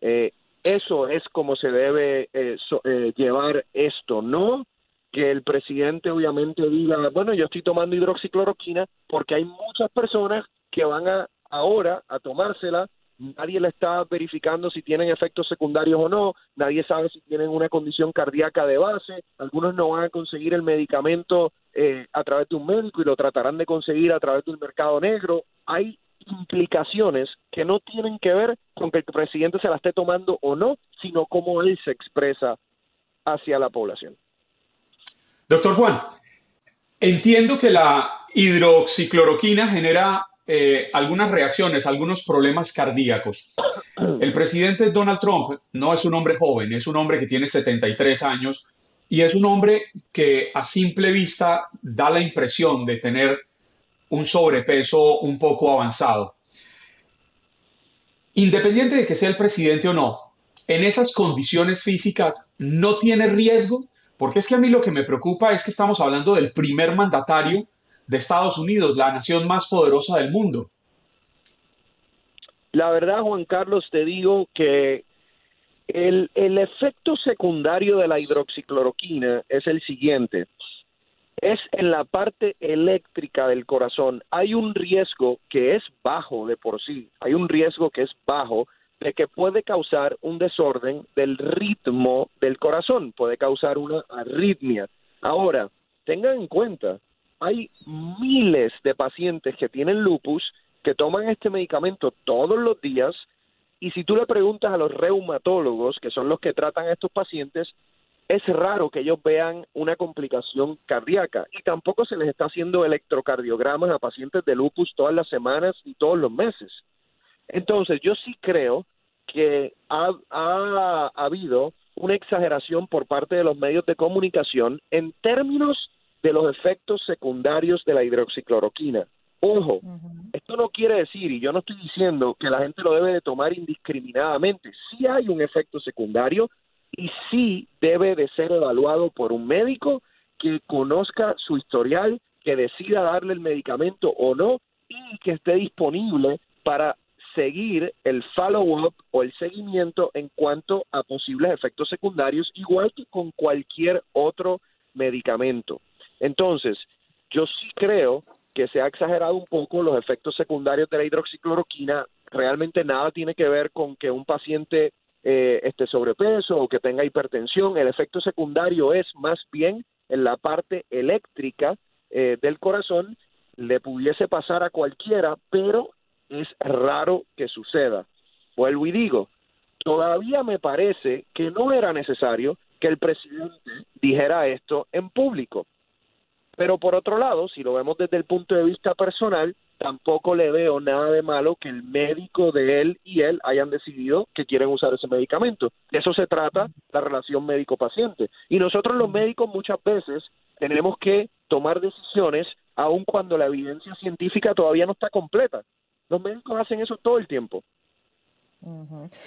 S5: Eh, eso es como se debe eh, eh, llevar esto, no que el presidente obviamente diga, bueno, yo estoy tomando hidroxicloroquina porque hay muchas personas que van a ahora a tomársela, nadie le está verificando si tienen efectos secundarios o no, nadie sabe si tienen una condición cardíaca de base, algunos no van a conseguir el medicamento eh, a través de un médico y lo tratarán de conseguir a través del mercado negro. Hay implicaciones que no tienen que ver con que el presidente se la esté tomando o no, sino cómo él se expresa hacia la población.
S6: Doctor Juan, entiendo que la hidroxicloroquina genera eh, algunas reacciones, algunos problemas cardíacos. El presidente Donald Trump no es un hombre joven, es un hombre que tiene 73 años y es un hombre que a simple vista da la impresión de tener un sobrepeso un poco avanzado. Independiente de que sea el presidente o no, en esas condiciones físicas no tiene riesgo porque es que a mí lo que me preocupa es que estamos hablando del primer mandatario de Estados Unidos, la nación más poderosa del mundo.
S5: La verdad, Juan Carlos, te digo que el, efecto secundario de la hidroxicloroquina es el siguiente. Es en la parte eléctrica del corazón. Hay un riesgo que es bajo de por sí, hay un riesgo que es bajo de que puede causar un desorden del ritmo del corazón, puede causar una arritmia. Ahora, tengan en cuenta, hay miles de pacientes que tienen lupus que toman este medicamento todos los días y si tú le preguntas a los reumatólogos, que son los que tratan a estos pacientes, es raro que ellos vean una complicación cardíaca y tampoco se les está haciendo electrocardiogramas a pacientes de lupus todas las semanas y todos los meses. Entonces, yo sí creo que ha, ha, habido una exageración por parte de los medios de comunicación en términos de los efectos secundarios de la hidroxicloroquina. Ojo, esto no quiere decir, y yo no estoy diciendo que la gente lo debe de tomar indiscriminadamente, sí hay un efecto secundario y sí debe de ser evaluado por un médico que conozca su historial, que decida darle el medicamento o no y que esté disponible para seguir el follow-up o el seguimiento en cuanto a posibles efectos secundarios, igual que con cualquier otro medicamento. Entonces, yo sí creo que se ha exagerado un poco los efectos secundarios de la hidroxicloroquina. Realmente nada tiene que ver con que un paciente eh, esté sobrepeso o que tenga hipertensión. El efecto secundario es más bien en la parte eléctrica eh, del corazón. Le pudiese pasar a cualquiera, pero es raro que suceda. Vuelvo y digo, todavía me parece que no era necesario que el presidente dijera esto en público. Pero por otro lado, si lo vemos desde el punto de vista personal, tampoco le veo nada de malo que el médico de él y él hayan decidido que quieren usar ese medicamento. De eso se trata la relación médico-paciente. Y nosotros los médicos muchas veces tenemos que tomar decisiones aun cuando la evidencia científica todavía no está completa. Los médicos hacen eso todo el tiempo.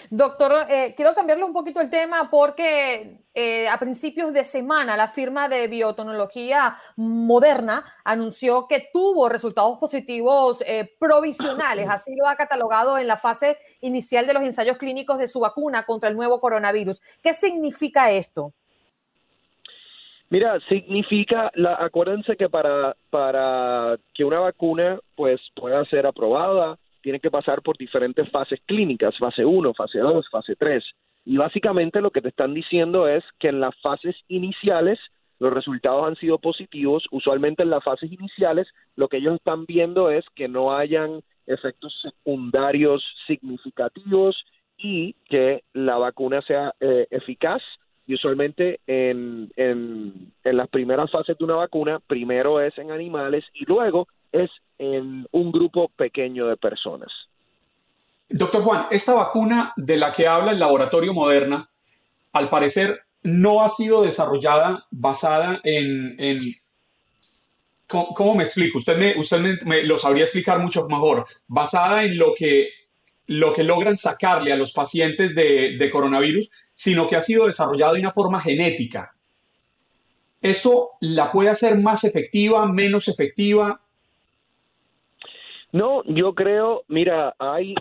S1: Doctor, eh, quiero cambiarle un poquito el tema porque eh, a principios de semana la firma de biotecnología moderna anunció que tuvo resultados positivos eh, provisionales, así lo ha catalogado en la fase inicial de los ensayos clínicos de su vacuna contra el nuevo coronavirus. ¿Qué significa esto?
S5: Mira, significa, la, acuérdense que para, para que una vacuna pues pueda ser aprobada, tiene que pasar por diferentes fases clínicas, fase 1, fase 2, fase 3. Y básicamente lo que te están diciendo es que en las fases iniciales los resultados han sido positivos. Usualmente en las fases iniciales lo que ellos están viendo es que no hayan efectos secundarios significativos y que la vacuna sea eh, eficaz y usualmente en, en, las primeras fases de una vacuna, primero es en animales y luego es en un grupo pequeño de personas.
S6: Doctor Juan, esta vacuna de la que habla el laboratorio Moderna, al parecer no ha sido desarrollada basada en... en ¿cómo, me explico? Usted, me, usted me, lo sabría explicar mucho mejor. Basada en lo que, lo que logran sacarle a los pacientes de, coronavirus, sino que ha sido desarrollado de una forma genética. ¿Eso la puede hacer más efectiva, menos efectiva?
S5: No, yo creo, mira, hay,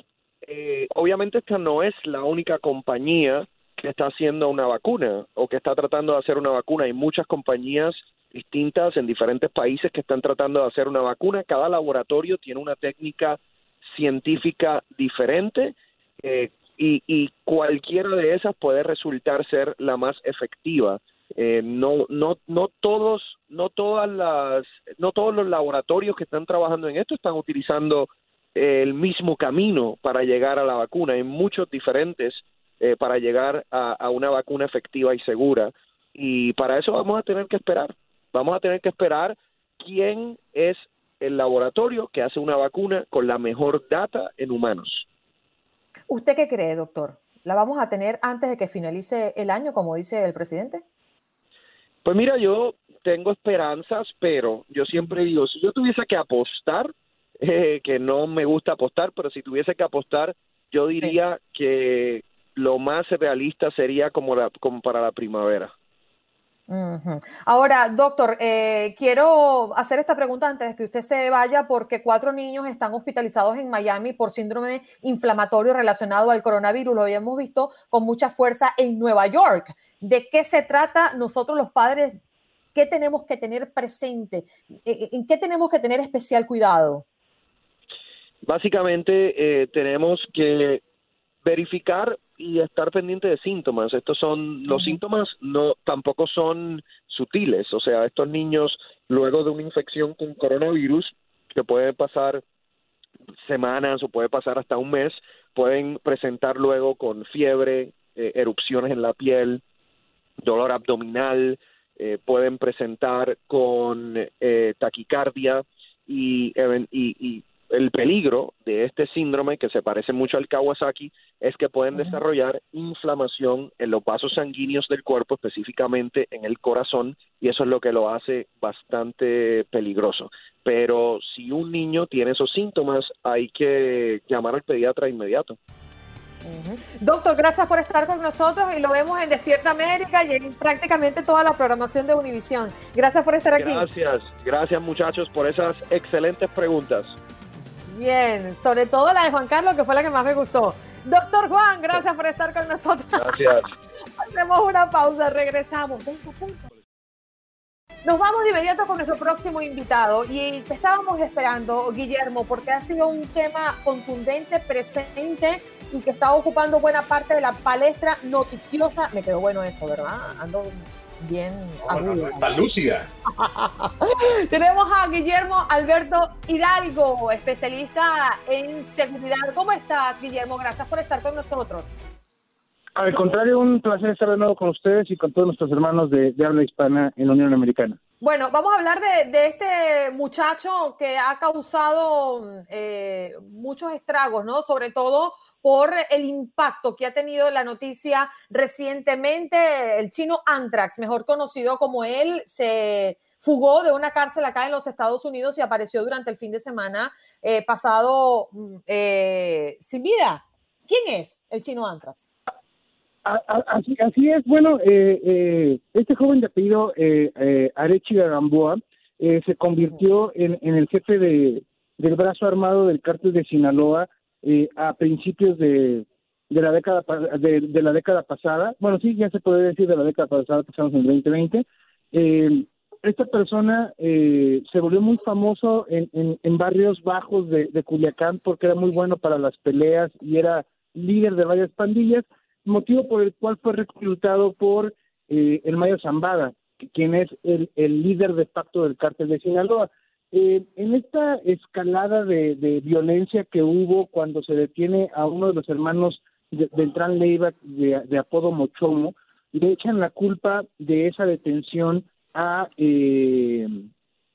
S5: eh, obviamente esta no es la única compañía que está haciendo una vacuna o que está tratando de hacer una vacuna. Hay muchas compañías distintas en diferentes países que están tratando de hacer una vacuna. Cada laboratorio tiene una técnica científica diferente. Eh, y, y cualquiera de esas puede resultar ser la más efectiva. Eh, no, no, no todos, no todas las, no todos los laboratorios que están trabajando en esto están utilizando el mismo camino para llegar a la vacuna. Hay muchos diferentes eh, para llegar a, una vacuna efectiva y segura. Y para eso vamos a tener que esperar. Vamos a tener que esperar quién es el laboratorio que hace una vacuna con la mejor data en humanos.
S1: ¿Usted qué cree, doctor? ¿La vamos a tener antes de que finalice el año, como dice el presidente?
S5: Pues mira, yo tengo esperanzas, pero yo siempre digo, si yo tuviese que apostar, eh, que no me gusta apostar, pero si tuviese que apostar, yo diría que lo más realista sería como, la, como para la primavera.
S1: Ahora, doctor, eh, quiero hacer esta pregunta antes de que usted se vaya, porque cuatro niños están hospitalizados en Miami por síndrome inflamatorio relacionado al coronavirus. Lo habíamos visto con mucha fuerza en Nueva York. ¿De qué se trata nosotros los padres? ¿Qué tenemos que tener presente? ¿En qué tenemos que tener especial cuidado?
S5: Básicamente eh, tenemos que verificar y estar pendiente de síntomas. Estos son los síntomas no tampoco son sutiles, o sea, estos niños luego de una infección con coronavirus que puede pasar semanas o puede pasar hasta un mes, pueden presentar luego con fiebre, eh, erupciones en la piel, dolor abdominal, eh, pueden presentar con eh, taquicardia y, y, y el peligro de este síndrome, que se parece mucho al Kawasaki, es que pueden desarrollar inflamación en los vasos sanguíneos del cuerpo, específicamente en el corazón, y eso es lo que lo hace bastante peligroso. Pero si un niño tiene esos síntomas, hay que llamar al pediatra inmediato.
S1: Doctor, gracias por estar con nosotros y lo vemos en Despierta América y en prácticamente toda la programación de Univisión. Gracias por estar aquí.
S5: Gracias, gracias muchachos por esas excelentes preguntas.
S1: Bien, sobre todo la de Juan Carlos, que fue la que más me gustó. Doctor Juan, gracias por estar con nosotros.
S5: Gracias.
S1: Hacemos una pausa, regresamos. Nos vamos de inmediato con nuestro próximo invitado y te estábamos esperando, Guillermo, porque ha sido un tema contundente, presente y que está ocupando buena parte de la palestra noticiosa. Me quedó bueno eso, ¿verdad? Ando bien
S6: agudo. está lúcida.
S1: Tenemos a Guillermo Alberto Hidalgo, especialista en seguridad. ¿Cómo estás, Guillermo? Gracias por estar con nosotros.
S7: Al contrario, un placer estar de nuevo con ustedes y con todos nuestros hermanos de, habla hispana en la Unión Americana.
S1: Bueno, vamos a hablar de, este muchacho que ha causado eh, muchos estragos, ¿no? Sobre todo por el impacto que ha tenido la noticia recientemente. El chino Antrax, mejor conocido como él, se fugó de una cárcel acá en los Estados Unidos y apareció durante el fin de semana eh, pasado mm, eh, sin vida. ¿Quién es el chino Antrax?
S7: Así, es, bueno, eh, eh, este joven de apellido Arechi Gamboa eh, se convirtió en, en, el jefe de, del brazo armado del cártel de Sinaloa eh, a principios de, de la década de, de, la década pasada. Bueno, sí, ya se puede decir de la década pasada, pasamos en el 2020. Eh, esta persona eh, se volvió muy famoso en, en, en barrios bajos de, de Culiacán porque era muy bueno para las peleas y era líder de varias pandillas motivo por el cual fue reclutado por eh, el Mayo Zambada, quien es el, el, líder de facto del cártel de Sinaloa. Eh, en esta escalada de, de, violencia que hubo cuando se detiene a uno de los hermanos de, Beltrán Leiva, de, de, apodo Mochomo, le echan la culpa de esa detención a eh,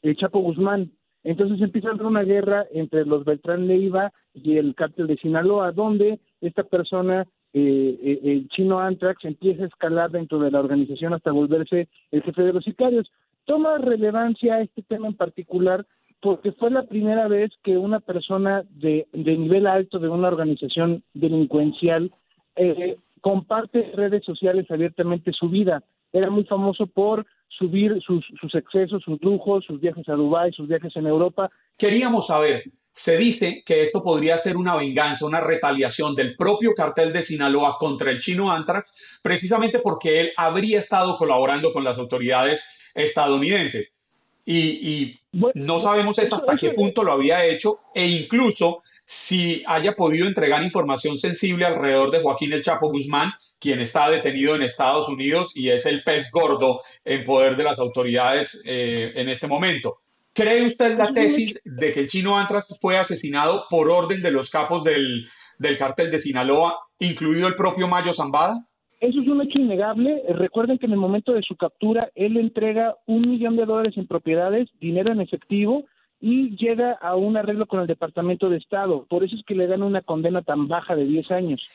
S7: el Chapo Guzmán. Entonces empieza a haber una guerra entre los Beltrán Leiva y el cártel de Sinaloa, donde esta persona eh, eh, el chino Antrax empieza a escalar dentro de la organización hasta volverse el jefe de los sicarios. Toma relevancia este tema en particular porque fue la primera vez que una persona de, de nivel alto de una organización delincuencial eh, comparte redes sociales abiertamente su vida. Era muy famoso por subir sus, sus excesos, sus lujos, sus viajes a Dubái, sus viajes en Europa.
S6: Queríamos saber se dice que esto podría ser una venganza, una retaliación del propio cartel de Sinaloa contra el chino Antrax, precisamente porque él habría estado colaborando con las autoridades estadounidenses. Y, no sabemos hasta qué punto lo había hecho e incluso si haya podido entregar información sensible alrededor de Joaquín El Chapo Guzmán, quien está detenido en Estados Unidos y es el pez gordo en poder de las autoridades eh, en este momento. ¿Cree usted la tesis de que el chino Antras fue asesinado por orden de los capos del, del cártel de Sinaloa, incluido el propio Mayo Zambada?
S7: Eso es un hecho innegable. Recuerden que en el momento de su captura, él entrega un millón de dólares en propiedades, dinero en efectivo, y llega a un arreglo con el Departamento de Estado. Por eso es que le dan una condena tan baja de 10 años.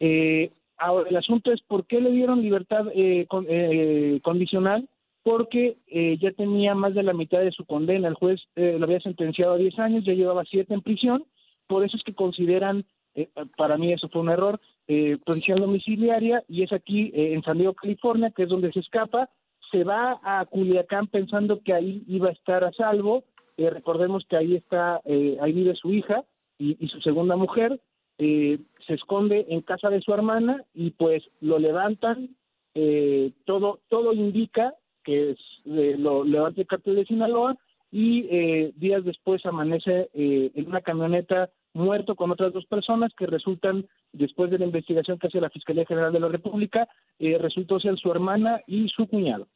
S7: Eh, ahora, el asunto es por qué le dieron libertad eh, eh, condicional porque eh, ya tenía más de la mitad de su condena. El juez eh, lo había sentenciado a 10 años, ya llevaba 7 en prisión, por eso es que consideran, eh, para mí eso fue un error, eh, prisión domiciliaria, y es aquí eh, en San Diego, California, que es donde se escapa, se va a Culiacán pensando que ahí iba a estar a salvo, recordemos que ahí está, ahí vive su hija y, y su segunda mujer, se esconde en casa de su hermana y pues lo levantan, todo, todo indica que es, eh, lo levanta el cartel de Sinaloa y eh, días después amanece eh, en una camioneta muerto con otras dos personas que resultan, después de la investigación que hace la Fiscalía General de la República, eh, resultó ser su hermana y su cuñado.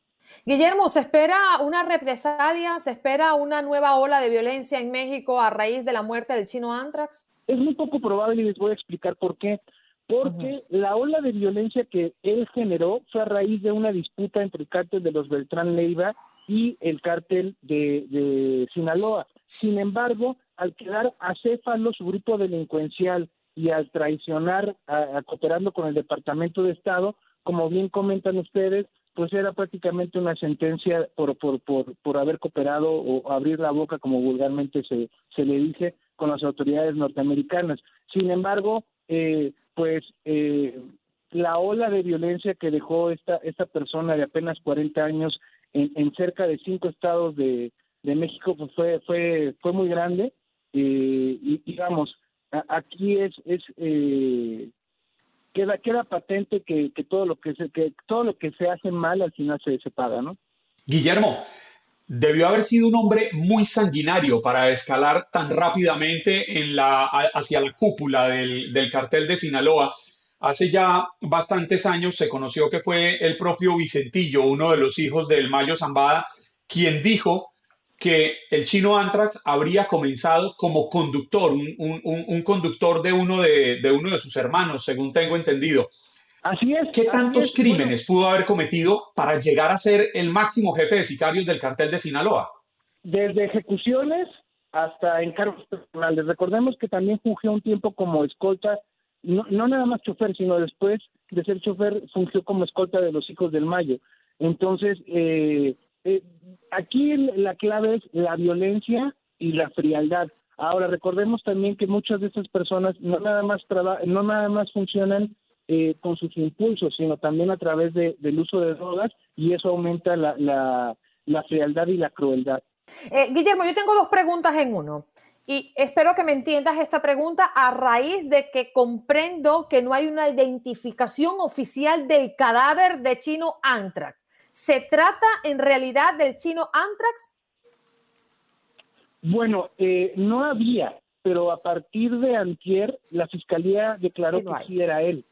S1: Guillermo, ¿se espera una represalia? ¿Se espera una nueva ola de violencia en México a raíz de la muerte del chino Antrax?
S7: Es muy poco probable y les voy a explicar por qué porque uh -huh. la ola de violencia que él generó fue a raíz de una disputa entre el cártel de los Beltrán Leiva y el cártel de, de Sinaloa. Sin embargo, al quedar acéfalo su grupo delincuencial y al traicionar, a, a, cooperando con el Departamento de Estado, como bien comentan ustedes, pues era prácticamente una sentencia por, por, por, por haber cooperado o abrir la boca, como vulgarmente se, se le dice, con las autoridades norteamericanas. Sin embargo, eh, pues eh, la ola de violencia que dejó esta, esta persona de apenas 40 años en, en cerca de cinco estados de, de México pues fue, fue, fue muy grande. y, digamos, aquí es, es queda queda patente que, todo lo que se que todo lo que se hace mal al final se, se paga, ¿no?
S6: Guillermo, debió haber sido un hombre muy sanguinario para escalar tan rápidamente hacia la cúpula del, cartel de Sinaloa. Hace ya bastantes años se conoció que fue el propio Vicentillo, uno de los hijos del Mayo Zambada, quien dijo que el chino Antrax habría comenzado como conductor, un, conductor de, uno de sus hermanos, según tengo entendido.
S7: Así es.
S6: ¿Qué tantos crímenes pudo haber cometido para llegar a ser el máximo jefe de sicarios del cartel de Sinaloa?
S7: Desde ejecuciones hasta encargos personales. Recordemos que también fungió un tiempo como escolta, no, nada más chofer, sino después de ser chofer fungió como escolta de los hijos del Mayo. Entonces, eh, eh, aquí la clave es la violencia y la frialdad. Ahora recordemos también que muchas de esas personas no nada más no nada más funcionan eh, con sus impulsos, sino también a través del uso de drogas y eso aumenta la, la, frialdad y la crueldad.
S1: Eh, Guillermo, yo tengo dos preguntas en uno. Y espero que me entiendas esta pregunta a raíz de que comprendo que no hay una identificación oficial del cadáver de Chino Antrax. ¿Se trata en realidad del chino Antrax?
S7: Bueno, eh, no había, pero a partir de antier la fiscalía declaró que sí era él.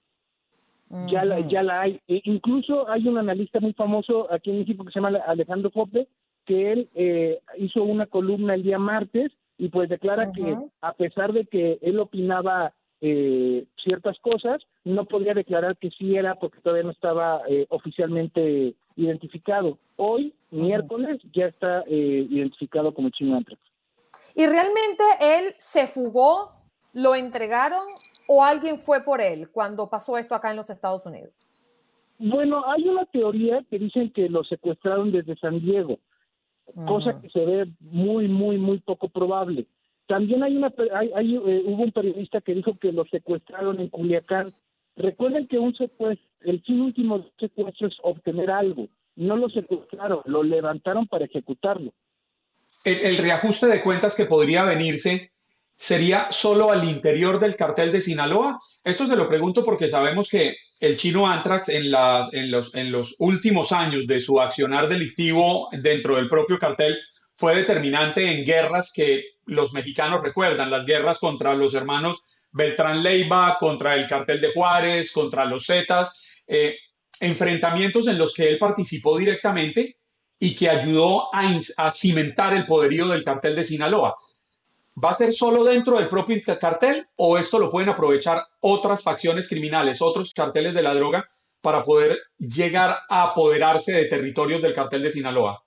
S7: Ya la, ya la hay. E incluso hay un analista muy famoso aquí en México que se llama Alejandro Cope, que él eh, hizo una columna el día martes y pues declara que a pesar de que él opinaba eh, ciertas cosas, no podría declarar que sí era porque todavía no estaba eh, oficialmente identificado. Hoy, miércoles, ya está eh, identificado como chino antrax.
S1: ¿Y realmente él se fugó, lo entregaron o alguien fue por él cuando pasó esto acá en los Estados Unidos?
S7: Bueno, hay una teoría que dicen que lo secuestraron desde San Diego, cosa que se ve muy, muy, muy poco probable. También hay una, hay, eh, hubo un periodista que dijo que lo secuestraron en Culiacán. Recuerden que un secuestro, el fin último del secuestro es obtener algo. No lo secuestraron, lo levantaron para ejecutarlo.
S6: El, reajuste de cuentas que podría venirse sería solo al interior del cartel de Sinaloa. Esto se lo pregunto porque sabemos que el chino Antrax en los últimos años de su accionar delictivo dentro del propio cartel fue determinante en guerras que los mexicanos recuerdan, las guerras contra los hermanos Beltrán Leiva, contra el cartel de Juárez, contra los Zetas, eh, enfrentamientos en los que él participó directamente y que ayudó a, cimentar el poderío del cartel de Sinaloa. ¿Va a ser solo dentro del propio cartel o esto lo pueden aprovechar otras facciones criminales, otros carteles de la droga para poder llegar a apoderarse de territorios del cartel de Sinaloa?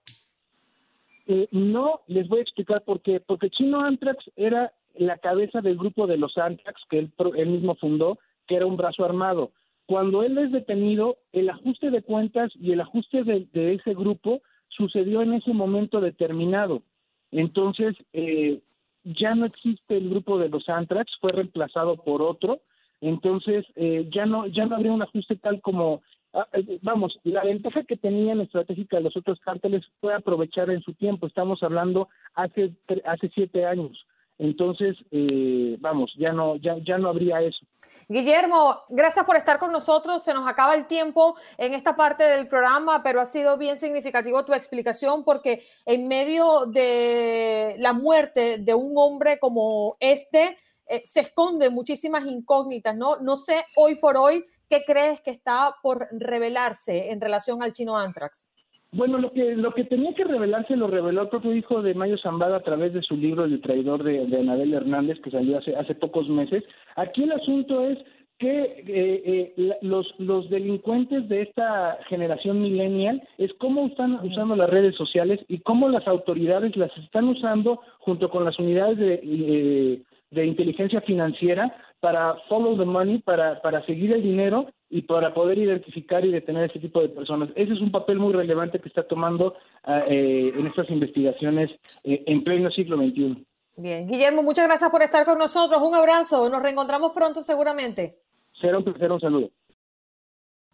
S7: Eh, no, les voy a explicar por qué. Porque Chino Antrax era la cabeza del grupo de los Antrax que él, mismo fundó, que era un brazo armado. Cuando él es detenido, el ajuste de cuentas y el ajuste de, ese grupo sucedió en ese momento determinado. Entonces, eh, ya no existe el grupo de los Antrax, fue reemplazado por otro. Entonces, eh, ya no ya no habría un ajuste tal como Ah, eh, vamos, la ventaja que tenían estratégica los otros cárteles fue aprovechar en su tiempo. Estamos hablando hace hace siete años. Entonces, eh, vamos, ya no ya ya no habría eso.
S1: Guillermo, gracias por estar con nosotros. Se nos acaba el tiempo en esta parte del programa, pero ha sido bien significativo tu explicación porque en medio de la muerte de un hombre como este, eh, se esconden muchísimas incógnitas, ¿no? No sé hoy por hoy ¿qué crees que está por revelarse en relación al chino Antrax?
S7: Bueno, lo que, lo que tenía que revelarse lo reveló el propio hijo de Mayo Zambada a través de su libro El traidor de, de Anabel Hernández, que salió hace, hace pocos meses. Aquí el asunto es que eh, eh, los, los delincuentes de esta generación millennial es cómo están usando las redes sociales y cómo las autoridades las están usando junto con las unidades de, eh, de inteligencia financiera para follow the money, para, para seguir el dinero y para poder identificar y detener a ese tipo de personas. Ese es un papel muy relevante que está tomando ah, eh, en estas investigaciones eh, en pleno siglo XXI.
S1: Bien, Guillermo, muchas gracias por estar con nosotros. Un abrazo. Nos reencontramos pronto seguramente.
S7: Será un placer, un saludo.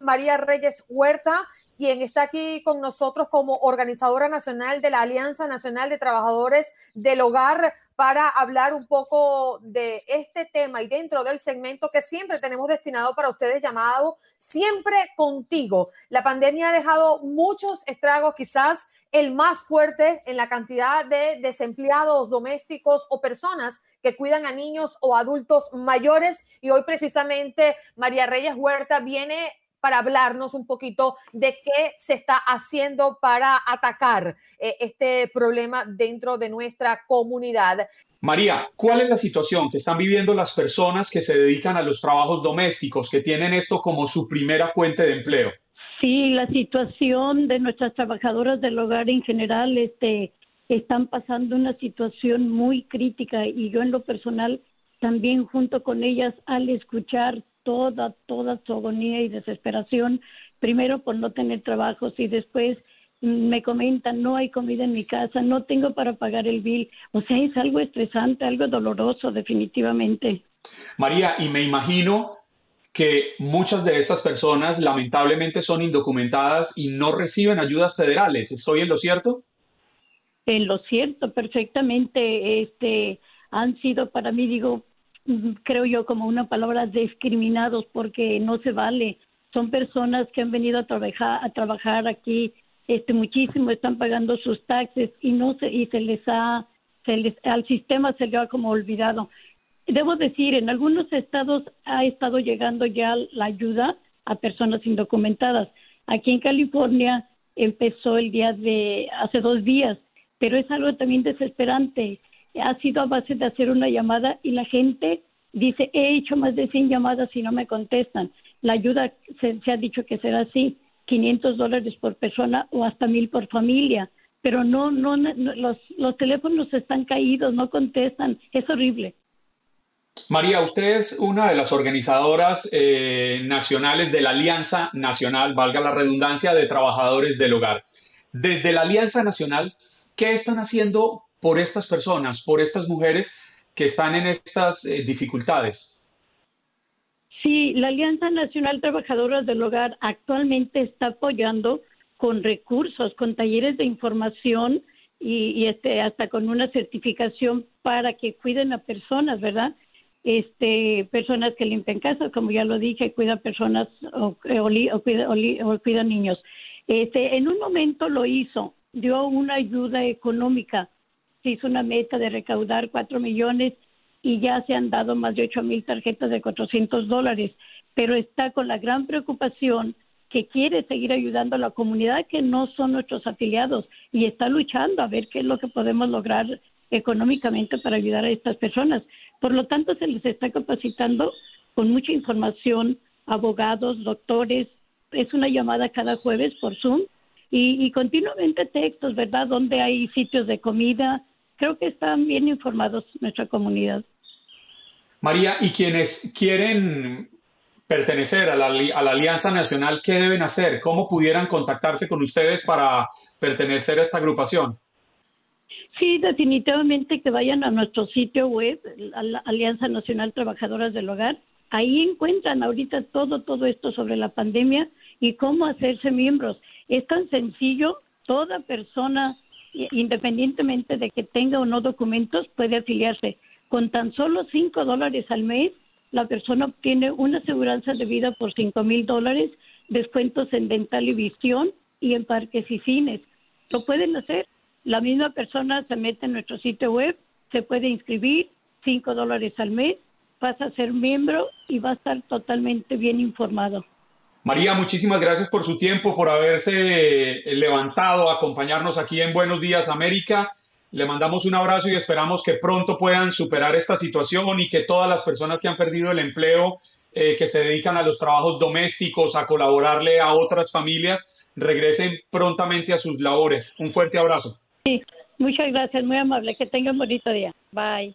S1: María Reyes Huerta, quien está aquí con nosotros como organizadora nacional de la Alianza Nacional de Trabajadores del Hogar para hablar un poco de este tema y dentro del segmento que siempre tenemos destinado para ustedes llamado Siempre contigo. La pandemia ha dejado muchos estragos, quizás el más fuerte en la cantidad de desempleados domésticos o personas que cuidan a niños o adultos mayores. Y hoy precisamente María Reyes Huerta viene para hablarnos un poquito de qué se está haciendo para atacar eh, este problema dentro de nuestra comunidad.
S6: María, ¿cuál es la situación que están viviendo las personas que se dedican a los trabajos domésticos, que tienen esto como su primera fuente de empleo?
S8: Sí, la situación de nuestras trabajadoras del hogar en general, este, están pasando una situación muy crítica y yo en lo personal también junto con ellas al escuchar toda, toda su agonía y desesperación, primero por no tener trabajos y después me comentan, no hay comida en mi casa, no tengo para pagar el bill. O sea, es algo estresante, algo doloroso, definitivamente.
S6: María, y me imagino que muchas de estas personas lamentablemente son indocumentadas y no reciben ayudas federales. ¿Estoy en lo cierto?
S8: En lo cierto, perfectamente. Este, han sido para mí, digo, creo yo, como una palabra discriminados porque no se vale. Son personas que han venido a trabajar, a trabajar aquí este muchísimo, están pagando sus taxes y no se, y se les ha, se les, al sistema se le ha como olvidado. Debo decir, en algunos estados ha estado llegando ya la ayuda a personas indocumentadas. Aquí en California empezó el día de hace dos días, pero es algo también desesperante ha sido a base de hacer una llamada y la gente dice, he hecho más de 100 llamadas y no me contestan. La ayuda se, ha dicho que será así, 500 dólares por persona o hasta mil por familia, pero no, no, los, los teléfonos están caídos, no contestan, es horrible.
S6: María, usted es una de las organizadoras eh, nacionales de la Alianza Nacional, valga la redundancia, de trabajadores del hogar. Desde la Alianza Nacional, ¿qué están haciendo por estas personas, por estas mujeres que están en estas eh, dificultades?
S8: Sí, la Alianza Nacional Trabajadoras del Hogar actualmente está apoyando con recursos, con talleres de información y, este, hasta con una certificación para que cuiden a personas, ¿verdad? Este, personas que limpian casas, como ya lo dije, cuidan personas o, o, cuidan niños. Este, en un momento lo hizo, dio una ayuda económica se hizo una meta de recaudar cuatro millones y ya se han dado más de ocho mil tarjetas de 400 dólares, pero está con la gran preocupación que quiere seguir ayudando a la comunidad que no son nuestros afiliados y está luchando a ver qué es lo que podemos lograr económicamente para ayudar a estas personas. Por lo tanto, se les está capacitando con mucha información, abogados, doctores. Es una llamada cada jueves por Zoom y continuamente textos, ¿verdad? Donde hay sitios de comida, creo que están bien informados nuestra comunidad.
S6: María, ¿y quienes quieren pertenecer a la, a la, Alianza Nacional, qué deben hacer? ¿Cómo pudieran contactarse con ustedes para pertenecer a esta agrupación?
S8: Sí, definitivamente que vayan a nuestro sitio web, la Alianza Nacional Trabajadoras del Hogar. Ahí encuentran ahorita todo, todo esto sobre la pandemia y cómo hacerse miembros. Es tan sencillo, toda persona independientemente de que tenga o no documentos, puede afiliarse. Con tan solo 5 dólares al mes, la persona obtiene una aseguranza de vida por 5 mil dólares, descuentos en dental y visión y en parques y cines. Lo pueden hacer. La misma persona se mete en nuestro sitio web, se puede inscribir, 5 dólares al mes, pasa a ser miembro y va a estar totalmente bien informado.
S6: María, muchísimas gracias por su tiempo, por haberse eh, levantado a acompañarnos aquí en Buenos Días América. Le mandamos un abrazo y esperamos que pronto puedan superar esta situación y que todas las personas que han perdido el empleo, eh, que se dedican a los trabajos domésticos, a colaborarle a otras familias, regresen prontamente a sus labores. Un fuerte abrazo.
S8: Sí, muchas gracias, muy amable. Que tengan un bonito día. Bye.